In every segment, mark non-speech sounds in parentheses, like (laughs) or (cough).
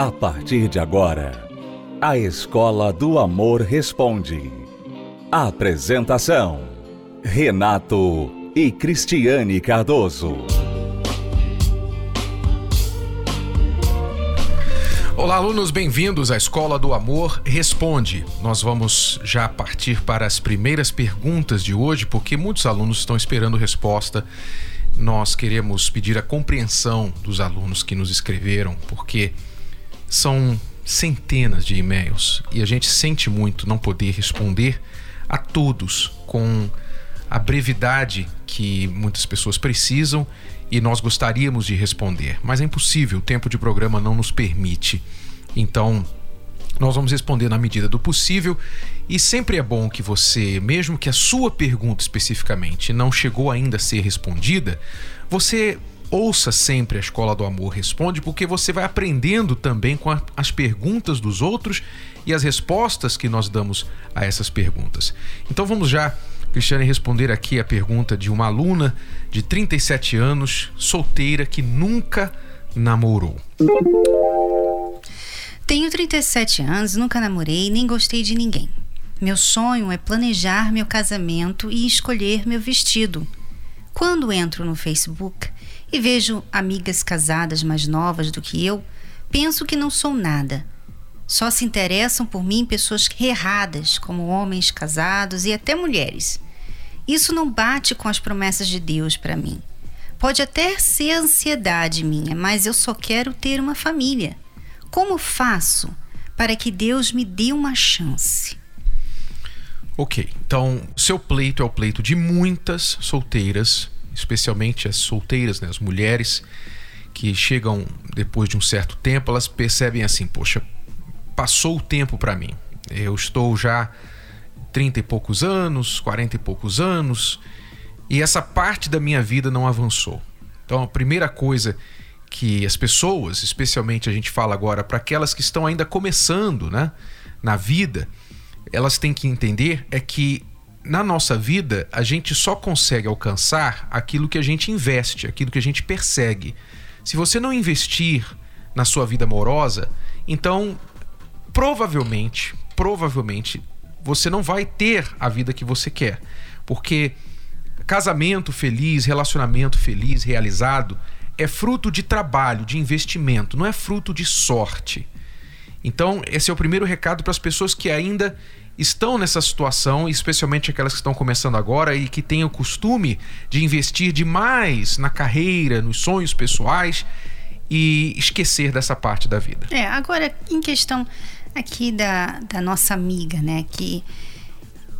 A partir de agora, a Escola do Amor Responde. Apresentação: Renato e Cristiane Cardoso. Olá, alunos, bem-vindos à Escola do Amor Responde. Nós vamos já partir para as primeiras perguntas de hoje, porque muitos alunos estão esperando resposta. Nós queremos pedir a compreensão dos alunos que nos escreveram, porque são centenas de e-mails e a gente sente muito não poder responder a todos com a brevidade que muitas pessoas precisam e nós gostaríamos de responder, mas é impossível, o tempo de programa não nos permite. Então, nós vamos responder na medida do possível e sempre é bom que você, mesmo que a sua pergunta especificamente não chegou ainda a ser respondida, você ouça sempre a Escola do Amor Responde, porque você vai aprendendo também com a, as perguntas dos outros e as respostas que nós damos a essas perguntas. Então vamos já Cristiane, responder aqui a pergunta de uma aluna de 37 anos, solteira, que nunca namorou. Tenho 37 anos, nunca namorei nem gostei de ninguém. Meu sonho é planejar meu casamento e escolher meu vestido. Quando entro no Facebook e vejo amigas casadas mais novas do que eu, penso que não sou nada só se interessam por mim pessoas erradas, como homens casados e até mulheres. Isso não bate com as promessas de Deus para mim. Pode até ser ansiedade minha, mas eu só quero ter uma família. Como faço para que Deus me dê uma chance? Ok, então seu pleito é o pleito de muitas solteiras, especialmente as solteiras, né, as mulheres que chegam depois de um certo tempo, elas percebem assim: poxa, passou o tempo para mim. Eu estou já 30 e poucos anos, 40 e poucos anos, e essa parte da minha vida não avançou. Então, a primeira coisa que as pessoas, especialmente a gente fala agora para aquelas que estão ainda começando, né, na vida, elas têm que entender é que na nossa vida a gente só consegue alcançar aquilo que a gente investe, aquilo que a gente persegue. Se você não investir na sua vida amorosa, então provavelmente, provavelmente você não vai ter a vida que você quer. Porque casamento feliz, relacionamento feliz, realizado, é fruto de trabalho, de investimento, não é fruto de sorte. Então, esse é o primeiro recado para as pessoas que ainda estão nessa situação, especialmente aquelas que estão começando agora e que têm o costume de investir demais na carreira, nos sonhos pessoais e esquecer dessa parte da vida. É, agora, em questão aqui da, da nossa amiga, né, que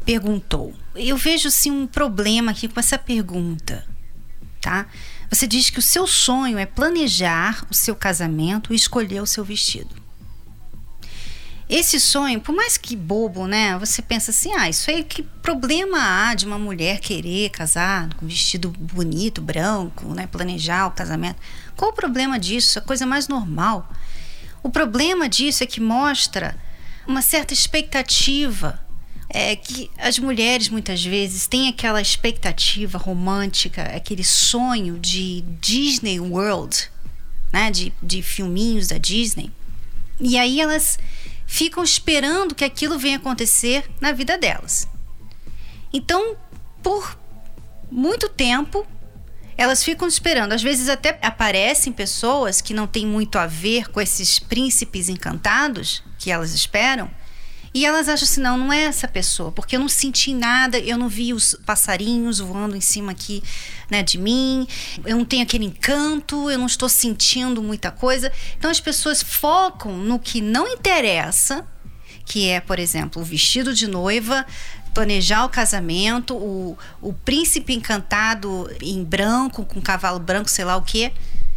perguntou. Eu vejo sim um problema aqui com essa pergunta, tá? Você diz que o seu sonho é planejar o seu casamento e escolher o seu vestido. Esse sonho, por mais que bobo, né? Você pensa assim: ah, isso aí que problema há de uma mulher querer casar com um vestido bonito, branco, né? Planejar o casamento. Qual o problema disso? A coisa mais normal. O problema disso é que mostra uma certa expectativa. É que as mulheres muitas vezes têm aquela expectativa romântica, aquele sonho de Disney World, né? de, de filminhos da Disney. E aí elas ficam esperando que aquilo venha acontecer na vida delas. Então, por muito tempo, elas ficam esperando. Às vezes até aparecem pessoas que não têm muito a ver com esses príncipes encantados que elas esperam. E elas acham assim, não, não é essa pessoa, porque eu não senti nada, eu não vi os passarinhos voando em cima aqui, né, de mim, eu não tenho aquele encanto, eu não estou sentindo muita coisa. Então as pessoas focam no que não interessa, que é, por exemplo, o vestido de noiva, planejar o casamento, o, o príncipe encantado em branco, com cavalo branco, sei lá o que.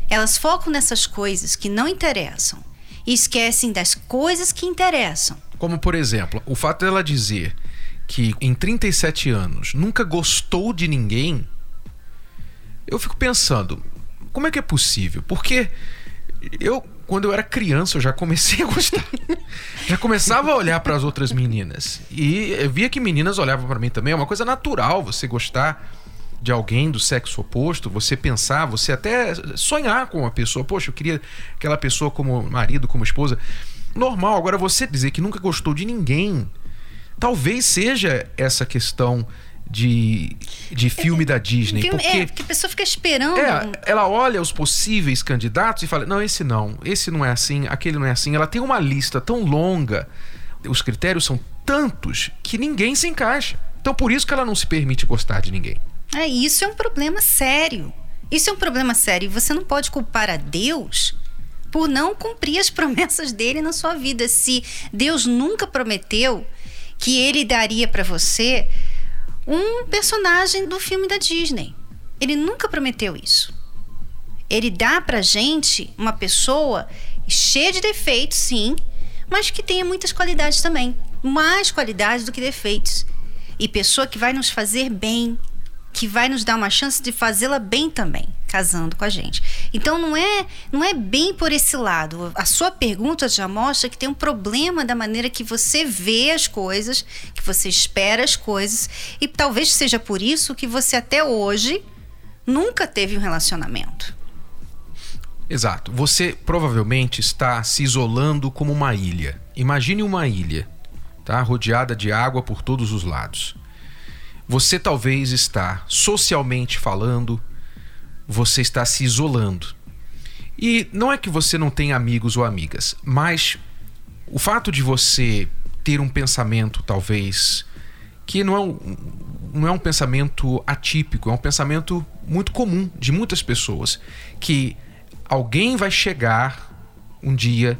Elas focam nessas coisas que não interessam e esquecem das coisas que interessam. Como, por exemplo, o fato dela dizer que em 37 anos nunca gostou de ninguém, eu fico pensando, como é que é possível? Porque eu quando eu era criança, eu já comecei a gostar. (laughs) já começava a olhar para as outras meninas. E eu via que meninas olhavam para mim também. É uma coisa natural você gostar de alguém do sexo oposto, você pensar, você até sonhar com uma pessoa, poxa, eu queria aquela pessoa como marido, como esposa. Normal. Agora, você dizer que nunca gostou de ninguém, talvez seja essa questão de, de filme é, da Disney. Filme, porque, é, porque a pessoa fica esperando. É, ela olha os possíveis candidatos e fala: não, esse não, esse não é assim, aquele não é assim. Ela tem uma lista tão longa, os critérios são tantos que ninguém se encaixa. Então por isso que ela não se permite gostar de ninguém. É, isso é um problema sério. Isso é um problema sério. E você não pode culpar a Deus por não cumprir as promessas dele na sua vida. Se Deus nunca prometeu que ele daria para você um personagem do filme da Disney. Ele nunca prometeu isso. Ele dá pra gente uma pessoa cheia de defeitos, sim, mas que tenha muitas qualidades também. Mais qualidades do que defeitos. E pessoa que vai nos fazer bem, que vai nos dar uma chance de fazê-la bem também, casando com a gente. Então não é, não é bem por esse lado. A sua pergunta já mostra que tem um problema da maneira que você vê as coisas, que você espera as coisas, e talvez seja por isso que você até hoje nunca teve um relacionamento. Exato. Você provavelmente está se isolando como uma ilha. Imagine uma ilha, tá? Rodeada de água por todos os lados. Você talvez está socialmente falando, você está se isolando. E não é que você não tem amigos ou amigas, mas o fato de você ter um pensamento, talvez, que não é um, não é um pensamento atípico, é um pensamento muito comum de muitas pessoas, que alguém vai chegar um dia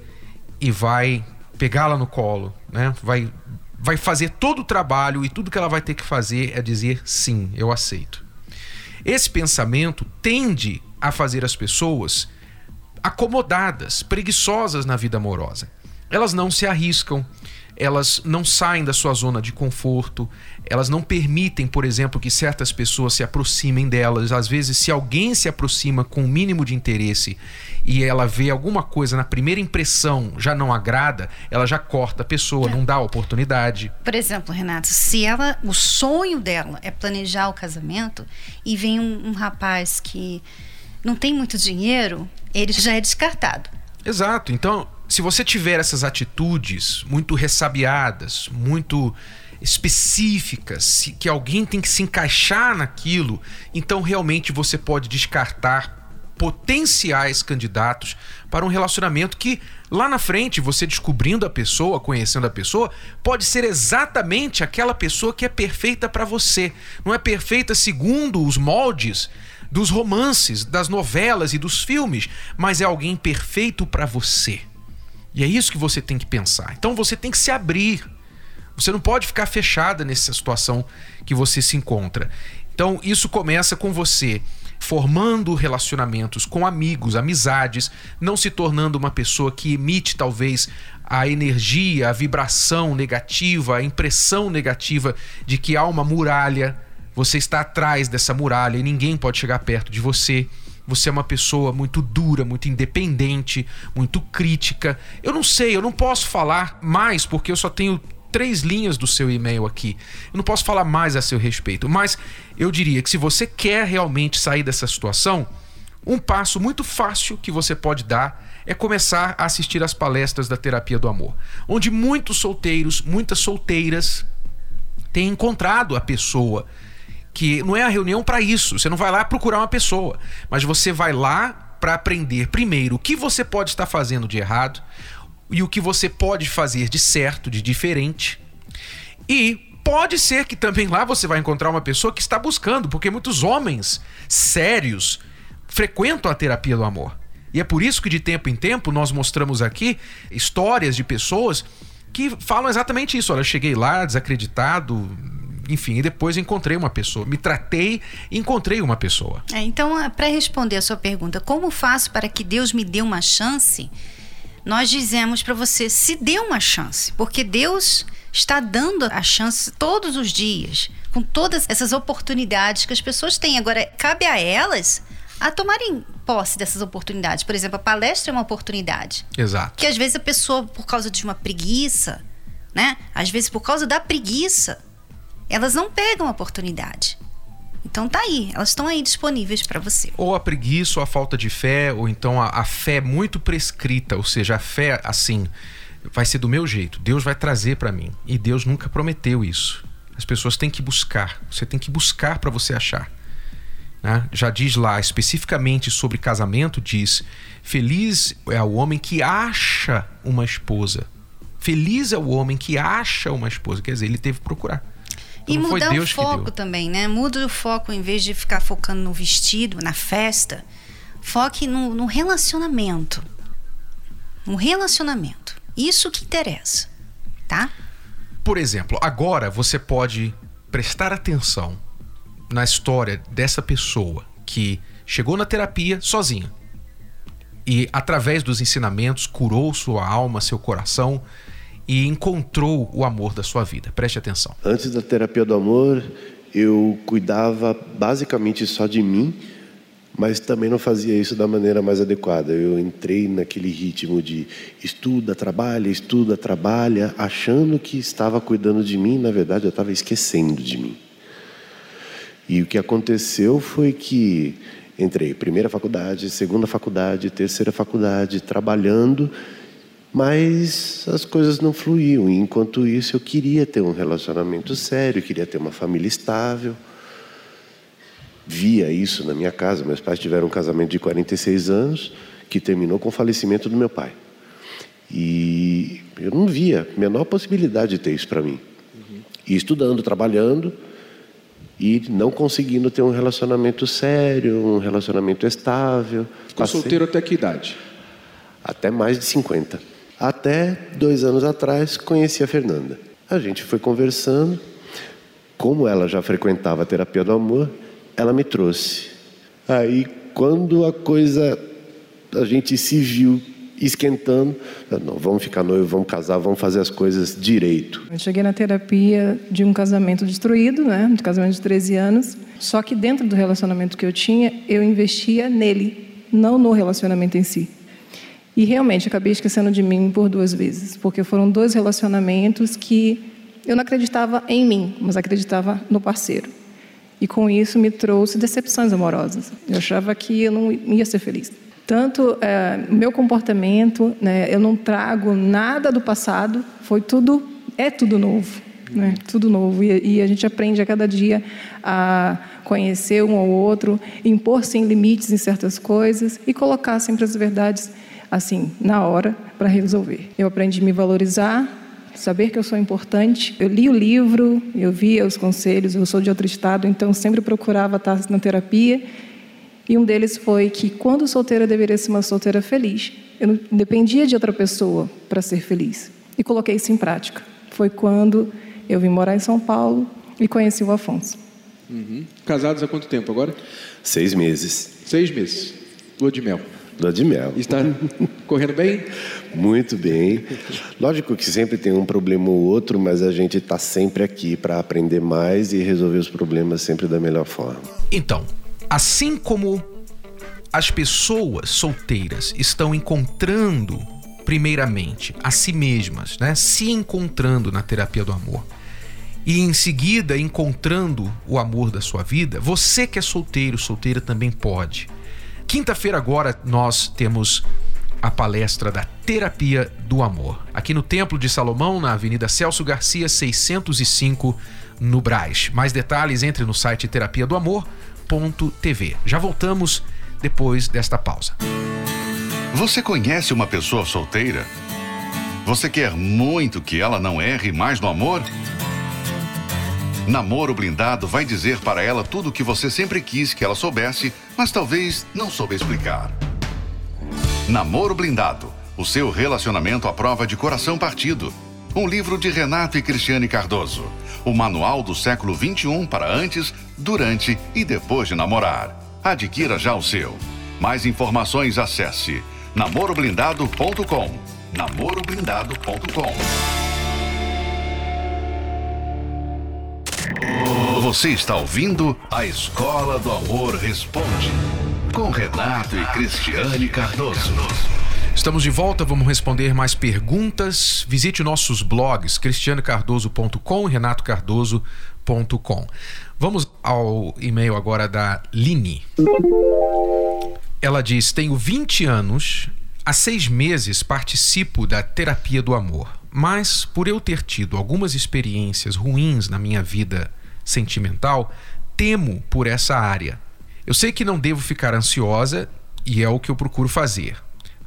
e vai pegá-la no colo, né? vai vai fazer todo o trabalho e tudo que ela vai ter que fazer é dizer sim, eu aceito. Esse pensamento tende a fazer as pessoas acomodadas, preguiçosas na vida amorosa. Elas não se arriscam, elas não saem da sua zona de conforto, elas não permitem, por exemplo, que certas pessoas se aproximem delas. Às vezes, se alguém se aproxima com o um mínimo de interesse e ela vê alguma coisa na primeira impressão já não agrada, ela já corta a pessoa, é. não dá oportunidade. Por exemplo, Renato, se ela, o sonho dela é planejar o casamento e vem um, um rapaz que não tem muito dinheiro, ele já é descartado. Exato. Então, se você tiver essas atitudes muito ressabiadas, muito específicas, que alguém tem que se encaixar naquilo, então realmente você pode descartar potenciais candidatos para um relacionamento que lá na frente, você descobrindo a pessoa, conhecendo a pessoa, pode ser exatamente aquela pessoa que é perfeita para você. Não é perfeita segundo os moldes dos romances, das novelas e dos filmes, mas é alguém perfeito para você. E é isso que você tem que pensar. Então você tem que se abrir. Você não pode ficar fechada nessa situação que você se encontra. Então isso começa com você formando relacionamentos com amigos, amizades, não se tornando uma pessoa que emite talvez a energia, a vibração negativa, a impressão negativa de que há uma muralha, você está atrás dessa muralha e ninguém pode chegar perto de você você é uma pessoa muito dura, muito independente, muito crítica. Eu não sei, eu não posso falar mais porque eu só tenho três linhas do seu e-mail aqui. Eu não posso falar mais a seu respeito, mas eu diria que se você quer realmente sair dessa situação, um passo muito fácil que você pode dar é começar a assistir às palestras da terapia do amor, onde muitos solteiros, muitas solteiras têm encontrado a pessoa que não é a reunião para isso. Você não vai lá procurar uma pessoa, mas você vai lá para aprender primeiro o que você pode estar fazendo de errado e o que você pode fazer de certo, de diferente. E pode ser que também lá você vai encontrar uma pessoa que está buscando, porque muitos homens sérios frequentam a terapia do amor. E é por isso que de tempo em tempo nós mostramos aqui histórias de pessoas que falam exatamente isso. Olha, eu cheguei lá desacreditado, enfim, e depois encontrei uma pessoa. Me tratei e encontrei uma pessoa. É, então, é, para responder a sua pergunta, como faço para que Deus me dê uma chance? Nós dizemos para você, se dê uma chance, porque Deus está dando a chance todos os dias, com todas essas oportunidades que as pessoas têm. Agora, cabe a elas a tomarem posse dessas oportunidades. Por exemplo, a palestra é uma oportunidade. Exato. Que às vezes a pessoa, por causa de uma preguiça, né? Às vezes por causa da preguiça, elas não pegam a oportunidade. Então tá aí, elas estão aí disponíveis para você. Ou a preguiça, ou a falta de fé, ou então a, a fé muito prescrita, ou seja, a fé assim, vai ser do meu jeito, Deus vai trazer para mim. E Deus nunca prometeu isso. As pessoas têm que buscar, você tem que buscar para você achar. Né? Já diz lá especificamente sobre casamento: diz, feliz é o homem que acha uma esposa. Feliz é o homem que acha uma esposa. Quer dizer, ele teve que procurar. Então, e mudar o foco também, né? Muda o foco em vez de ficar focando no vestido, na festa. Foque no, no relacionamento. No relacionamento. Isso que interessa, tá? Por exemplo, agora você pode prestar atenção na história dessa pessoa que chegou na terapia sozinha e, através dos ensinamentos, curou sua alma, seu coração e encontrou o amor da sua vida. Preste atenção. Antes da terapia do amor, eu cuidava basicamente só de mim, mas também não fazia isso da maneira mais adequada. Eu entrei naquele ritmo de estuda, trabalha, estuda, trabalha, achando que estava cuidando de mim, na verdade eu estava esquecendo de mim. E o que aconteceu foi que entrei primeira faculdade, segunda faculdade, terceira faculdade, trabalhando, mas as coisas não fluíam. E enquanto isso, eu queria ter um relacionamento sério, queria ter uma família estável. Via isso na minha casa. Meus pais tiveram um casamento de 46 anos que terminou com o falecimento do meu pai. E eu não via a menor possibilidade de ter isso para mim. E estudando, trabalhando, e não conseguindo ter um relacionamento sério, um relacionamento estável. Ficou Passei... solteiro até que idade? Até mais de 50. Até dois anos atrás conheci a Fernanda. A gente foi conversando. Como ela já frequentava a terapia do amor, ela me trouxe. Aí, quando a coisa a gente se viu esquentando. Não, vamos ficar noivo, vamos casar, vamos fazer as coisas direito. Eu cheguei na terapia de um casamento destruído, né? Um casamento de 13 anos. Só que dentro do relacionamento que eu tinha, eu investia nele, não no relacionamento em si. E realmente acabei esquecendo de mim por duas vezes, porque foram dois relacionamentos que eu não acreditava em mim, mas acreditava no parceiro. E com isso me trouxe decepções amorosas. Eu achava que eu não ia ser feliz. Tanto é, meu comportamento, né, eu não trago nada do passado, foi tudo, é tudo novo. Né, tudo novo. E, e, a gente aprende a cada dia a conhecer um ao outro, impor sem limites em certas coisas e colocar sempre as verdades assim, na hora, para resolver. Eu aprendi a me valorizar, saber que eu sou importante. Eu li o livro, eu via os conselhos, eu sou de outro estado, então sempre procurava estar na terapia e um deles foi que, quando solteira, deveria ser uma solteira feliz. Eu não dependia de outra pessoa para ser feliz. E coloquei isso em prática. Foi quando eu vim morar em São Paulo e conheci o Afonso. Uhum. Casados há quanto tempo agora? Seis meses. Seis meses. Lua de mel. Lua de mel. Está correndo bem? Muito bem. Lógico que sempre tem um problema ou outro, mas a gente está sempre aqui para aprender mais e resolver os problemas sempre da melhor forma. Então, Assim como as pessoas solteiras estão encontrando, primeiramente, a si mesmas, né? se encontrando na terapia do amor, e em seguida encontrando o amor da sua vida, você que é solteiro, solteira também pode. Quinta-feira agora nós temos a palestra da Terapia do Amor, aqui no Templo de Salomão, na Avenida Celso Garcia, 605, no Braz. Mais detalhes entre no site terapia do amor TV. Já voltamos depois desta pausa. Você conhece uma pessoa solteira? Você quer muito que ela não erre mais no amor? Namoro Blindado vai dizer para ela tudo o que você sempre quis que ela soubesse, mas talvez não soube explicar. Namoro Blindado o seu relacionamento à prova de coração partido. Um livro de Renato e Cristiane Cardoso o manual do século 21 para antes, durante e depois de namorar. Adquira já o seu. Mais informações acesse namoroblindado.com. namoroblindado.com. Você está ouvindo a Escola do Amor Responde com Renato e Cristiane Cardoso. Estamos de volta, vamos responder mais perguntas. Visite nossos blogs cristianocardoso.com e renatocardoso.com. Vamos ao e-mail agora da Line. Ela diz: Tenho 20 anos, há seis meses participo da terapia do amor, mas por eu ter tido algumas experiências ruins na minha vida sentimental, temo por essa área. Eu sei que não devo ficar ansiosa e é o que eu procuro fazer.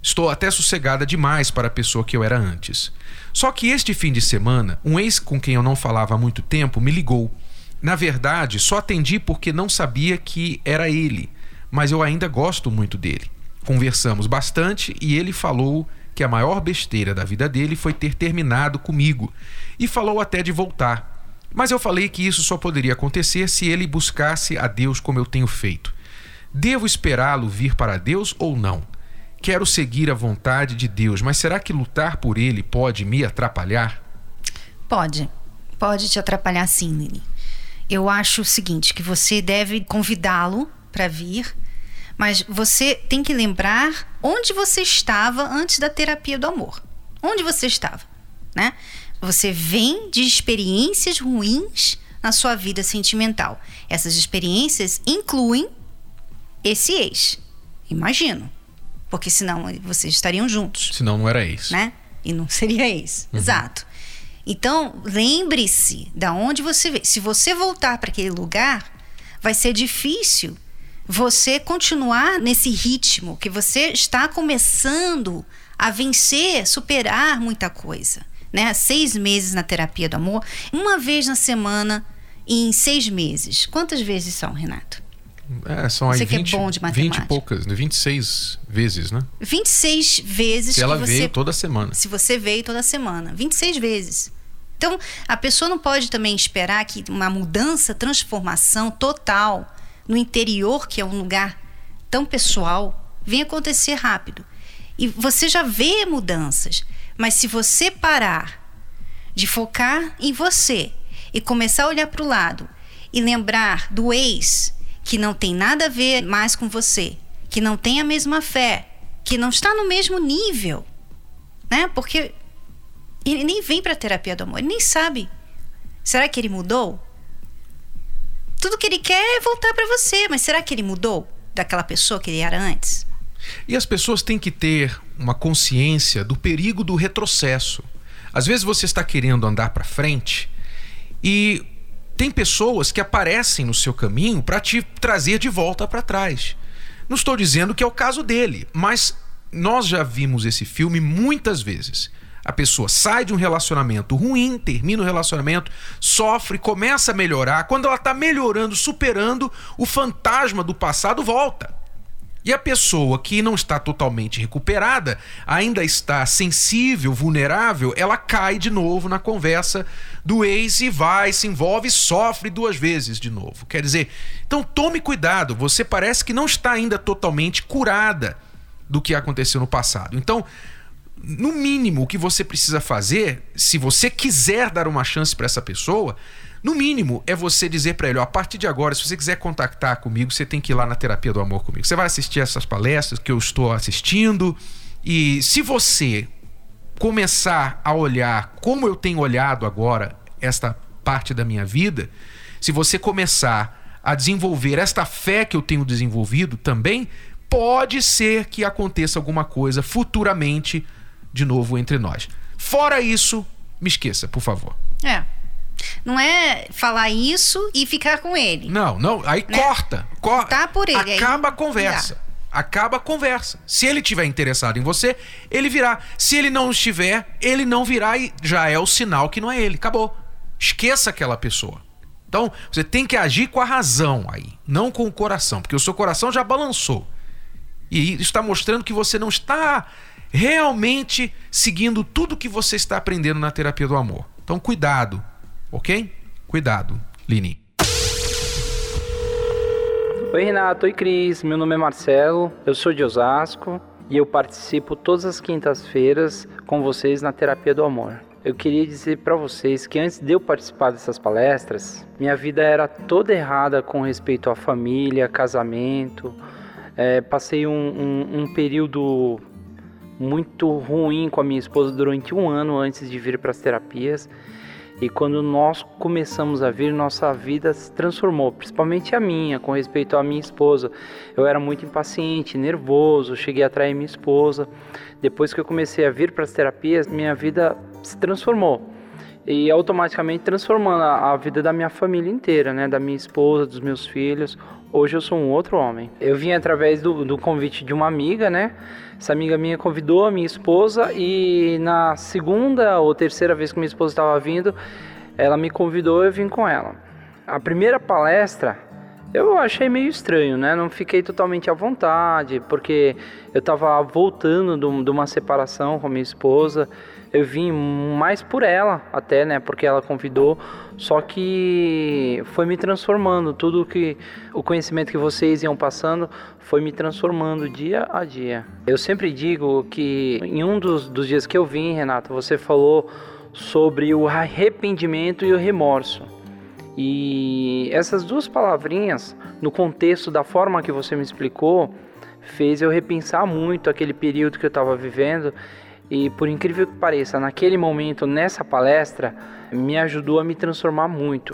Estou até sossegada demais para a pessoa que eu era antes. Só que este fim de semana, um ex com quem eu não falava há muito tempo me ligou. Na verdade, só atendi porque não sabia que era ele, mas eu ainda gosto muito dele. Conversamos bastante e ele falou que a maior besteira da vida dele foi ter terminado comigo e falou até de voltar. Mas eu falei que isso só poderia acontecer se ele buscasse a Deus como eu tenho feito. Devo esperá-lo vir para Deus ou não? Quero seguir a vontade de Deus, mas será que lutar por ele pode me atrapalhar? Pode. Pode te atrapalhar sim, Lili. Eu acho o seguinte, que você deve convidá-lo para vir, mas você tem que lembrar onde você estava antes da terapia do amor. Onde você estava, né? Você vem de experiências ruins na sua vida sentimental. Essas experiências incluem esse ex. Imagino. Porque senão vocês estariam juntos. Senão não era ex. Né? E não seria ex. Uhum. Exato. Então, lembre-se da onde você veio. Se você voltar para aquele lugar, vai ser difícil você continuar nesse ritmo que você está começando a vencer, superar muita coisa. Né? Seis meses na terapia do amor, uma vez na semana em seis meses. Quantas vezes são, Renato? É, são aí 20, é bom de matemática. 20 e poucas, 26 vezes, né? 26 vezes Se ela você, veio toda semana. Se você veio toda semana. 26 vezes. Então, a pessoa não pode também esperar que uma mudança, transformação total no interior, que é um lugar tão pessoal, venha acontecer rápido. E você já vê mudanças, mas se você parar de focar em você e começar a olhar para o lado e lembrar do ex que não tem nada a ver mais com você, que não tem a mesma fé, que não está no mesmo nível, né? Porque ele nem vem para a terapia do amor, ele nem sabe. Será que ele mudou? Tudo que ele quer é voltar para você, mas será que ele mudou daquela pessoa que ele era antes? E as pessoas têm que ter uma consciência do perigo do retrocesso. Às vezes você está querendo andar para frente e tem pessoas que aparecem no seu caminho para te trazer de volta para trás. Não estou dizendo que é o caso dele, mas nós já vimos esse filme muitas vezes. A pessoa sai de um relacionamento ruim, termina o relacionamento, sofre, começa a melhorar. Quando ela está melhorando, superando, o fantasma do passado volta. E a pessoa que não está totalmente recuperada, ainda está sensível, vulnerável, ela cai de novo na conversa do ex e vai, se envolve e sofre duas vezes de novo. Quer dizer, então tome cuidado, você parece que não está ainda totalmente curada do que aconteceu no passado. Então, no mínimo, o que você precisa fazer, se você quiser dar uma chance para essa pessoa, no mínimo é você dizer para ele: ó, a partir de agora, se você quiser contactar comigo, você tem que ir lá na terapia do amor comigo. Você vai assistir essas palestras que eu estou assistindo e se você começar a olhar como eu tenho olhado agora esta parte da minha vida, se você começar a desenvolver esta fé que eu tenho desenvolvido também, pode ser que aconteça alguma coisa futuramente de novo entre nós. Fora isso, me esqueça, por favor. É. Não é falar isso e ficar com ele. Não, não. Aí né? corta. corta. Tá por ele. Acaba aí... a conversa. Acaba a conversa. Se ele estiver interessado em você, ele virá. Se ele não estiver, ele não virá e já é o sinal que não é ele. Acabou. Esqueça aquela pessoa. Então, você tem que agir com a razão aí, não com o coração, porque o seu coração já balançou. E isso está mostrando que você não está realmente seguindo tudo que você está aprendendo na terapia do amor. Então, cuidado, ok? Cuidado, Lini. Oi, Renato. Oi, Cris. Meu nome é Marcelo, eu sou de Osasco e eu participo todas as quintas-feiras com vocês na terapia do amor. Eu queria dizer para vocês que antes de eu participar dessas palestras, minha vida era toda errada com respeito à família, casamento. É, passei um, um, um período muito ruim com a minha esposa durante um ano antes de vir para as terapias. E quando nós começamos a vir, nossa vida se transformou, principalmente a minha, com respeito à minha esposa. Eu era muito impaciente, nervoso, cheguei a trair minha esposa. Depois que eu comecei a vir para as terapias, minha vida se transformou. E automaticamente transformando a, a vida da minha família inteira, né? Da minha esposa, dos meus filhos. Hoje eu sou um outro homem. Eu vim através do, do convite de uma amiga, né? Essa amiga minha convidou a minha esposa e na segunda ou terceira vez que minha esposa estava vindo, ela me convidou e eu vim com ela. A primeira palestra eu achei meio estranho, né? Não fiquei totalmente à vontade, porque eu estava voltando de uma separação com minha esposa eu vim mais por ela, até, né? Porque ela convidou. Só que foi me transformando. Tudo que o conhecimento que vocês iam passando foi me transformando dia a dia. Eu sempre digo que em um dos, dos dias que eu vim, Renato, você falou sobre o arrependimento e o remorso. E essas duas palavrinhas, no contexto da forma que você me explicou, fez eu repensar muito aquele período que eu estava vivendo e por incrível que pareça, naquele momento, nessa palestra, me ajudou a me transformar muito.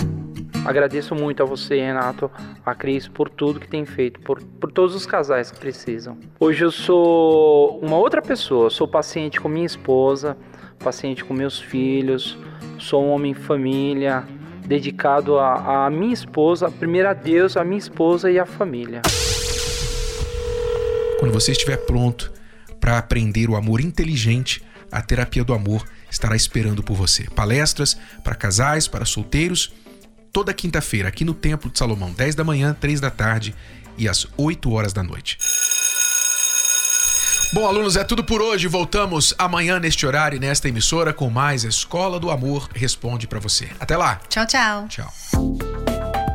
Agradeço muito a você, Renato, a Cris, por tudo que tem feito, por, por todos os casais que precisam. Hoje eu sou uma outra pessoa, sou paciente com minha esposa, paciente com meus filhos, sou um homem família, dedicado a, minha esposa, primeiro a Deus, a minha esposa e a família. Quando você estiver pronto, para aprender o amor inteligente, a terapia do amor estará esperando por você. Palestras para casais, para solteiros, toda quinta-feira aqui no Templo de Salomão, 10 da manhã, 3 da tarde e às 8 horas da noite. Bom, alunos, é tudo por hoje. Voltamos amanhã neste horário e nesta emissora com mais Escola do Amor Responde para você. Até lá. Tchau, tchau. Tchau.